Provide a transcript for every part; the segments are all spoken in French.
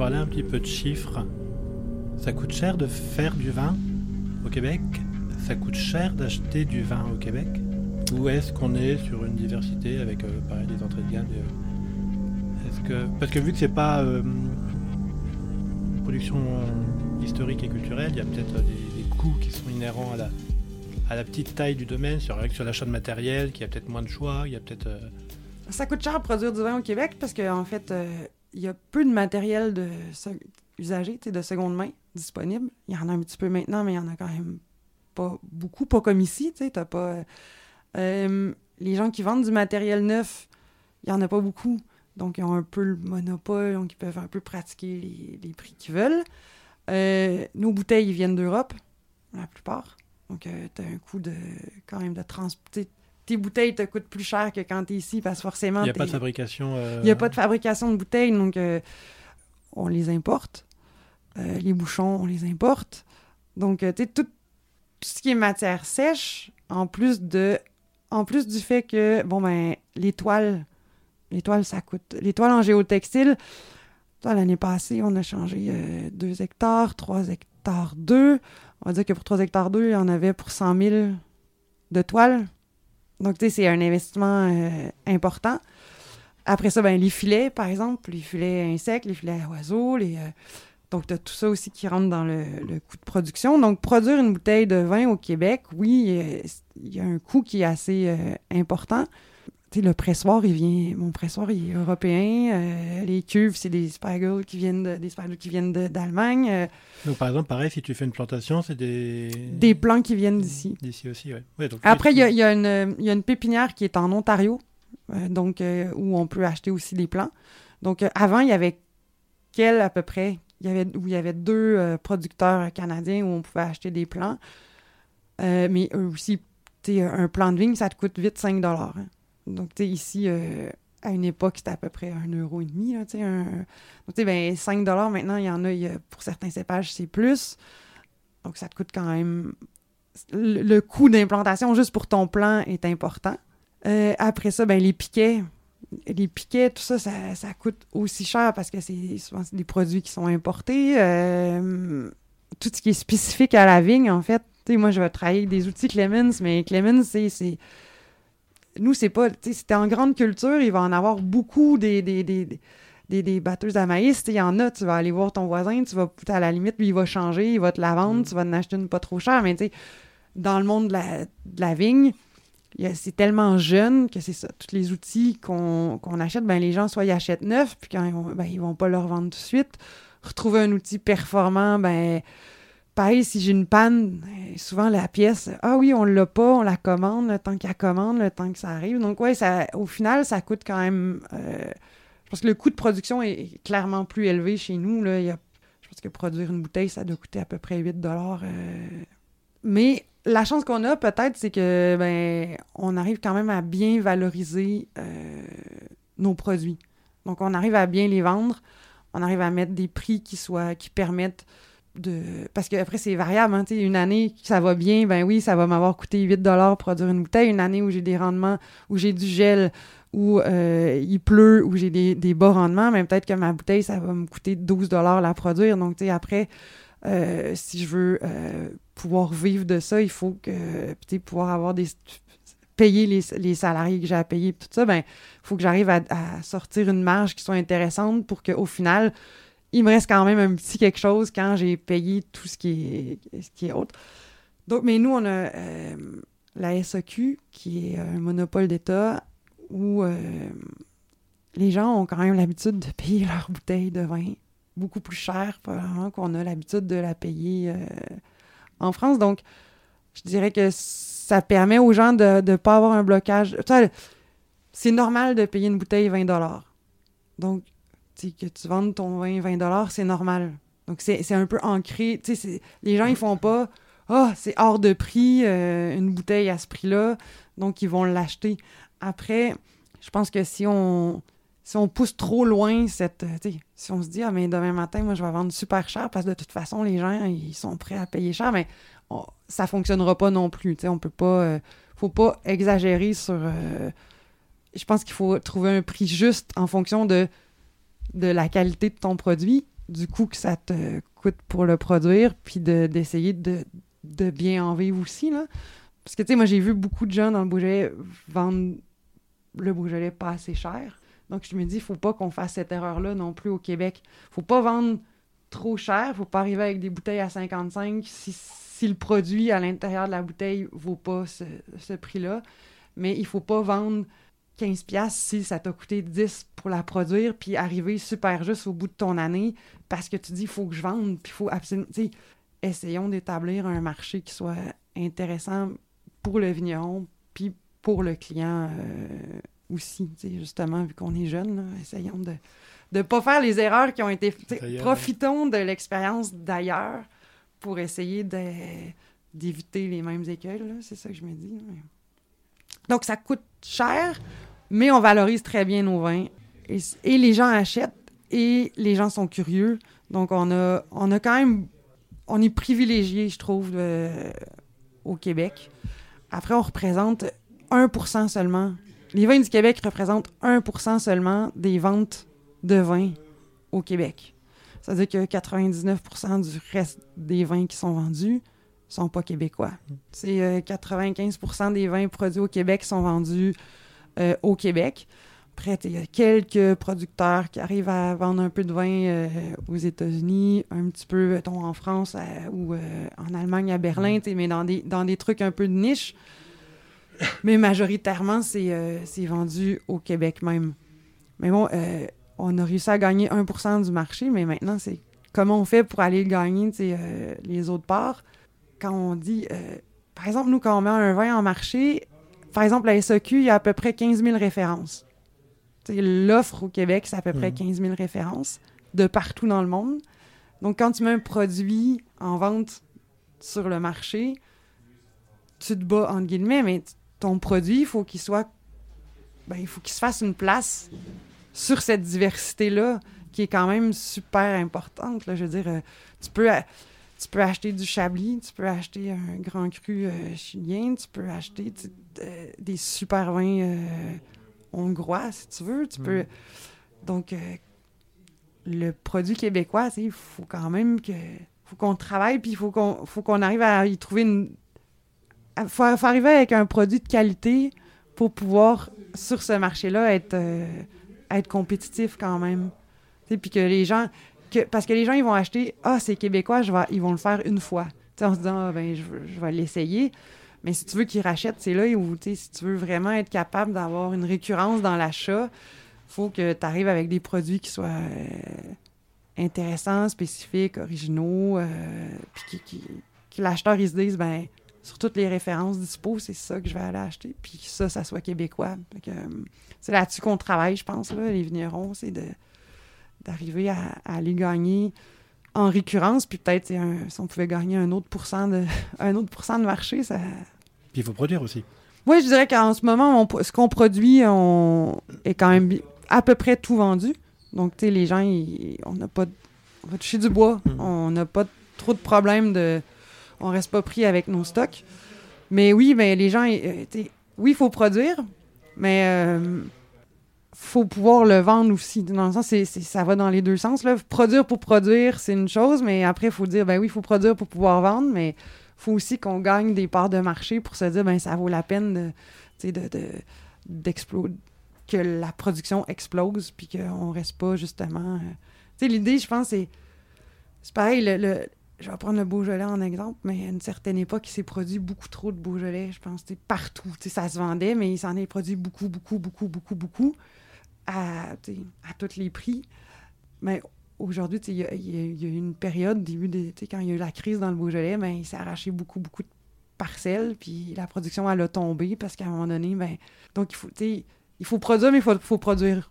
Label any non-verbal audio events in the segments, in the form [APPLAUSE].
parler un petit peu de chiffres. Ça coûte cher de faire du vin au Québec? Ça coûte cher d'acheter du vin au Québec? Ou est-ce qu'on est sur une diversité avec euh, pareil, des entrées de gamme euh, est-ce que... Parce que vu que c'est pas euh, une production historique et culturelle, il y a peut-être des, coûts qui sont inhérents à la, à la petite taille du domaine, sur, sur l'achat de matériel, qu'il y a peut-être moins de choix, il y a peut-être... Ça coûte cher de produire du vin au Québec parce qu'en en fait, il y a peu de matériel de usagé, de seconde main disponible. Il y en a un petit peu maintenant, mais il y en a quand même pas beaucoup, pas comme ici, t'as pas... Euh, les gens qui vendent du matériel neuf, il y en a pas beaucoup. Donc, ils ont un peu le monopole, donc ils peuvent un peu pratiquer les, prix qu'ils veulent. Euh, nos bouteilles, viennent d'Europe, la plupart. Donc, euh, tu as un coût de, quand même de transporter. Tes bouteilles te coûtent plus cher que quand tu es ici parce que forcément. Il n'y a pas de fabrication. Il n'y a pas de fabrication de bouteilles, donc on les importe. les bouchons, on les importe. Donc, tu sais, tout, tout ce qui est matière sèche, en plus de en plus du fait que, bon, ben, les toiles, les toiles, ça coûte. Les toiles en géotextile, l'année passée, on a changé 2 euh, hectares, 3 hectares 2. On va dire que pour 3 hectares 2, il y en avait pour 100 000 de toiles. Donc, tu sais, c'est un investissement euh, important. Après ça, ben, les filets, par exemple, les filets insectes, les filets oiseaux, les. Euh, donc, tu as tout ça aussi qui rentre dans le, coût de production. Donc, produire une bouteille de vin au Québec, oui, il y a un coût qui est assez euh, important. Le pressoir, il vient. Mon pressoir, il est européen. Euh, les cuves, c'est des spagels qui viennent de, des qui viennent d'Allemagne. Euh. donc, par exemple, pareil, si tu fais une plantation, c'est des. Des plants qui viennent d'ici. D'ici aussi, oui. Ouais, Après, il y, y, a une pépinière qui est en Ontario, donc où on peut acheter aussi des plants. Donc, avant, il y avait quel à peu près? Il y avait, où il y avait deux euh, producteurs canadiens où on pouvait acheter des plants. Euh, mais eux aussi, un plan de vigne, ça te coûte vite 5 hein. Donc, tu ici, euh, à une époque, c'était à peu près 1,5 Là, un... Donc, tu ben, 5 maintenant, il y en a, pour certains cépages, c'est plus. Donc, ça te coûte quand même. Le, coût d'implantation juste pour ton plan est important. après ça, ben, les piquets, les piquets, tout ça, ça, coûte aussi cher parce que c'est souvent des produits qui sont importés. Euh, tout ce qui est spécifique à la vigne, en fait. moi, je vais travailler avec des outils Clemens, mais Clemens, c'est. Nous, c'est pas. C'était en grande culture, il va en avoir beaucoup des, des, des, batteuses à maïs. Il y en a, tu vas aller voir ton voisin, tu vas, à la limite, lui, il va changer, il va te la vendre, mm. tu vas en acheter une pas trop chère, mais tu sais, dans le monde de la, de la vigne, c'est tellement jeune que c'est ça. Tous les outils qu'on achète, ben, les gens, soit ils achètent neuf, puis quand ils vont, ben, ils vont pas leur vendre tout de suite. Retrouver un outil performant, ben, pareil, si j'ai une panne, ben, souvent la pièce, ah oui, on l'a pas, on la commande, le temps qu'elle commande, le temps que ça arrive. Donc, ouais, ça, au final, ça coûte quand même. Euh, je pense que le coût de production est clairement plus élevé chez nous. Je pense que produire une bouteille, ça doit coûter à peu près 8 dollars. Euh. mais la chance qu'on a peut-être, c'est que ben on arrive quand même à bien valoriser euh, nos produits. Donc on arrive à bien les vendre, on arrive à mettre des prix qui soient qui permettent de parce qu'après c'est variable hein, une année ça va bien ben oui ça va m'avoir coûté 8 dollars produire une bouteille. Une année où j'ai des rendements où j'ai du gel où euh, il pleut où j'ai des, bas rendements mais peut-être que ma bouteille ça va me coûter 12 dollars la produire. Donc tu sais après euh, si je veux euh, pouvoir vivre de ça, il faut que peut-être pouvoir avoir des payer les, les salariés que j'ai à payer tout ça, ben faut que j'arrive à, sortir une marge qui soit intéressante pour qu'au final, il me reste quand même un petit quelque chose quand j'ai payé tout ce qui est, ce qui est autre. Donc, mais nous, on a euh, la SAQ, qui est un monopole d'État, où les gens ont quand même l'habitude de payer leur bouteille de vin beaucoup plus cher qu'on a l'habitude de la payer euh, en France. Donc, je dirais que ça permet aux gens de ne pas avoir un blocage. C'est normal de payer une bouteille 20 Donc, que tu vendes ton vin 20 c'est normal. Donc, c'est un peu ancré. Les gens, ils font pas « Ah, oh, c'est hors de prix, euh, une bouteille à ce prix-là. » Donc, ils vont l'acheter. Après, je pense que si on si on pousse trop loin cette. Si on se dit, ah, mais demain matin, moi, je vais vendre super cher parce que de toute façon, les gens, ils sont prêts à payer cher, mais ça fonctionnera pas non plus. On peut pas. Euh, faut pas exagérer sur. Euh, je pense qu'il faut trouver un prix juste en fonction de, de la qualité de ton produit, du coût que ça te coûte pour le produire, puis d'essayer de, de, bien en vivre aussi. Là. Parce que, tu sais, moi, j'ai vu beaucoup de gens dans le Beaujolais vendre le Beaujolais pas assez cher. Donc, je me dis, il faut pas qu'on fasse cette erreur-là non plus au Québec. faut pas vendre trop cher. faut pas arriver avec des bouteilles à 55 si, si le produit à l'intérieur de la bouteille vaut pas ce, ce prix-là. Mais il faut pas vendre 15$ si ça t'a coûté 10 pour la produire, puis arriver super juste au bout de ton année parce que tu dis, il faut que je vende, puis il faut absolument. essayons d'établir un marché qui soit intéressant pour le vigneron, puis pour le client euh, aussi, justement, vu qu'on est jeune, essayons de ne pas faire les erreurs qui ont été. Profitons de l'expérience d'ailleurs pour essayer d'éviter les mêmes écueils, c'est ça que je me dis. Donc, ça coûte cher, mais on valorise très bien nos vins. Et, les gens achètent et les gens sont curieux. Donc, on a, on a quand même. On est privilégié, je trouve, au Québec. Après, on représente 1% seulement. Les vins du Québec représentent 1% seulement des ventes de vins au Québec. C'est-à-dire que 99% du reste des vins qui sont vendus sont pas québécois. C'est 95% euh, des vins produits au Québec sont vendus euh, au Québec. Après, il y a quelques producteurs qui arrivent à vendre un peu de vin euh, aux États-Unis, un petit peu en France ou en Allemagne à Berlin, mm. mais dans des, dans des trucs un peu de niche. [LAUGHS] Mais majoritairement, c'est vendu au Québec même. Mais bon, on a réussi à gagner 1% du marché, mais maintenant, c'est comment on fait pour aller gagner les autres parts quand on dit, euh, par exemple, nous, quand on met un vin en marché, par exemple, la SAQ, il y a à peu près 15 000 références. L'offre au Québec, c'est à peu près 15 mhm. 000 références de partout dans le monde. Donc, quand tu mets un produit en vente sur le marché, tu te bats, entre guillemets, mais ton produit, il faut qu'il soit. Ben, il faut qu'il se fasse une place sur cette diversité-là, qui est quand même super importante. Là. Je veux dire, euh, tu peux. Tu peux acheter du Chablis, tu peux acheter un grand cru euh, chilien, tu peux acheter euh, des super vins euh, hongrois, si tu veux. Tu peux... Donc, le produit québécois, il faut quand même que... faut qu'on travaille, puis il faut qu'on faut qu'on arrive à y trouver une... Il faut, arriver avec un produit de qualité pour pouvoir, sur ce marché-là, être, être compétitif quand même. Puis que les gens parce que les gens, ils vont acheter Ah, c'est québécois, je vais, ils vont le faire une fois. en se disant ah, ben, je, vais l'essayer. Mais si tu veux qu'ils rachètent, c'est là où, si tu veux vraiment être capable d'avoir une récurrence dans l'achat, faut que tu arrives avec des produits qui soient euh, intéressants, spécifiques, originaux, euh, puis qui, que l'acheteur, il se dise, ben, sur toutes les références dispo, c'est ça que je vais aller acheter, puis que ça, ça soit québécois. Euh, c'est là-dessus qu'on travaille, je pense, là, les vignerons, c'est de d'arriver à, aller gagner en récurrence, puis peut-être si on pouvait gagner un autre pourcent de, [LAUGHS] un autre pourcent de marché, ça... Puis il faut produire aussi. Oui, je dirais qu'en ce moment, ce qu'on produit on, est quand même à peu près tout vendu. Donc, tu sais, les gens, on n'a pas... On va toucher du bois. Hmm. On n'a pas trop de problèmes de... On reste pas pris avec nos stocks. Mais oui, mais les gens... Euh, oui, il faut produire, mais... Euh, faut pouvoir le vendre aussi. Dans le sens, c'est, ça va dans les deux sens. Là. Produire pour produire, c'est une chose, mais après, il faut dire, ben oui, il faut produire pour pouvoir vendre, mais il faut aussi qu'on gagne des parts de marché pour se dire, ben ça vaut la peine de, de, que la production explose, puis qu'on reste pas justement. Euh, tu sais, l'idée, je pense, c'est. C'est pareil, le, je vais prendre le Beaujolais en exemple, mais à une certaine époque, il s'est produit beaucoup trop de Beaujolais, je pense, partout. ça se vendait, mais il s'en est produit beaucoup, beaucoup, beaucoup, beaucoup, beaucoup à, à tous les prix. Mais aujourd'hui, il y, a eu une période, début de, quand il y a eu la crise dans le Beaujolais, ben, il s'est arraché beaucoup, beaucoup de parcelles, puis la production, elle a tombé parce qu'à un moment donné, ben, donc il faut, il faut produire, mais il faut, faut produire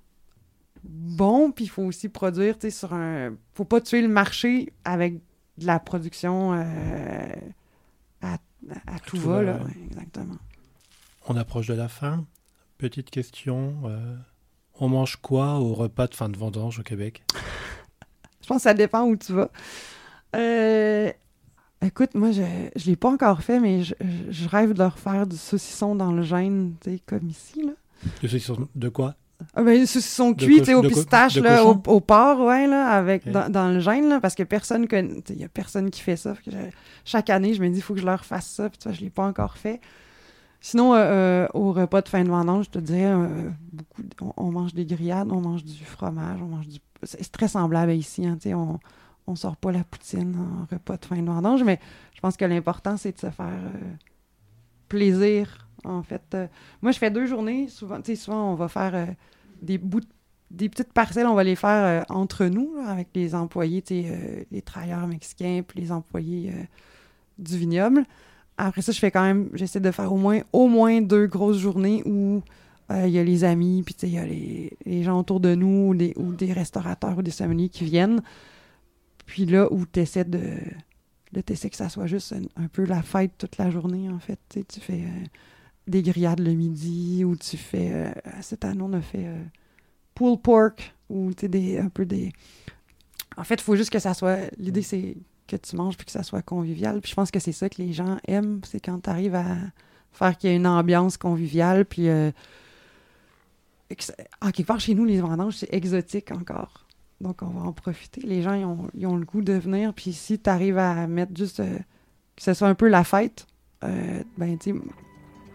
bon, puis il faut aussi produire, tu sais, sur un... faut pas tuer le marché avec de la production euh, à, tout, va, là. exactement. On approche de la fin. Petite question, euh, on mange quoi au repas de fin de vendange au Québec? je pense que ça dépend où tu vas. Euh, écoute, moi, je ne l'ai pas encore fait, mais je, rêve de leur faire du saucisson dans le gène, tu sais, comme ici. Là. Du saucisson de quoi? Ah ben, tu sais, au pistache, là, au, porc, ouais, là, avec, dans, dans le gène, là, parce que personne connaît, il y a personne qui fait ça. Chaque année, je me dis, il faut que je leur fasse ça, puis je l'ai pas encore fait. Sinon, euh, euh, au repas de fin de vendange, je te dirais, euh, beaucoup, on, mange des grillades, on mange du fromage, on mange du... C'est très semblable ici, hein, on, on sort pas la poutine en repas de fin de vendange, mais je pense que l'important, c'est de se faire plaisir, en fait. Moi, je fais deux journées. Souvent, souvent, on va faire des bouts, de- des petites parcelles, on va les faire entre nous, avec les employés, les travailleurs mexicains, puis les employés du vignoble. Après ça, je fais quand même, j'essaie de faire au moins, au moins deux grosses journées où euh, il y a les amis, puis il y a les, les gens autour de nous, ou des, ou des restaurateurs ou des sommeliers qui viennent. Puis là, où tu essaies de. Là, tu que ça soit juste un, un peu la fête toute la journée, en fait. Tu fais euh, des grillades le midi, ou tu fais. euh, cette année, on a fait euh, pulled pork, ou tu sais, des, un peu des. En fait, il faut juste que ça soit. L'idée, c'est que tu manges puis que ça soit convivial. Puis je pense que c'est ça que les gens aiment, c'est quand tu arrives à faire qu'il y ait une ambiance conviviale, puis. euh, en quelque part, chez nous, les vendanges, c'est exotique encore. Donc, on va en profiter. Les gens, ils ont, le goût de venir. Puis si tu arrives à mettre juste euh, que ce soit un peu la fête, euh, ben, tu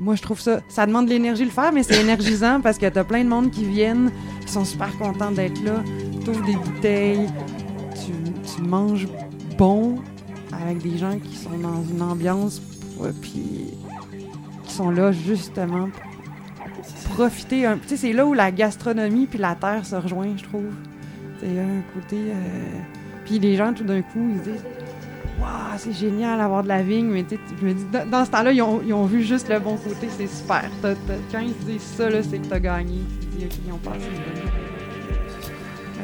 moi, je trouve ça. Ça demande de l'énergie de le faire, mais c'est énergisant parce que t'as plein de monde qui viennent, qui sont super contents d'être là. Tu ouvres des bouteilles, tu, tu manges bon avec des gens qui sont dans une ambiance, euh, puis qui sont là justement pour profiter. Tu sais, c'est là où la gastronomie puis la terre se rejoignent, je trouve. C'est un côté. euh, Puis les gens, tout d'un coup, ils se disent Waouh, c'est génial d'avoir de la vigne. Mais tu je me dis, dans, ce temps-là, ils ont, ils ont vu juste le bon côté, c'est super. Quand ils se disent ça, c'est que t'as gagné. Tu te dis, OK, ils ont passé une bonne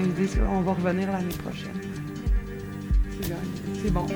ils disent, on va revenir l'année prochaine. C'est bon.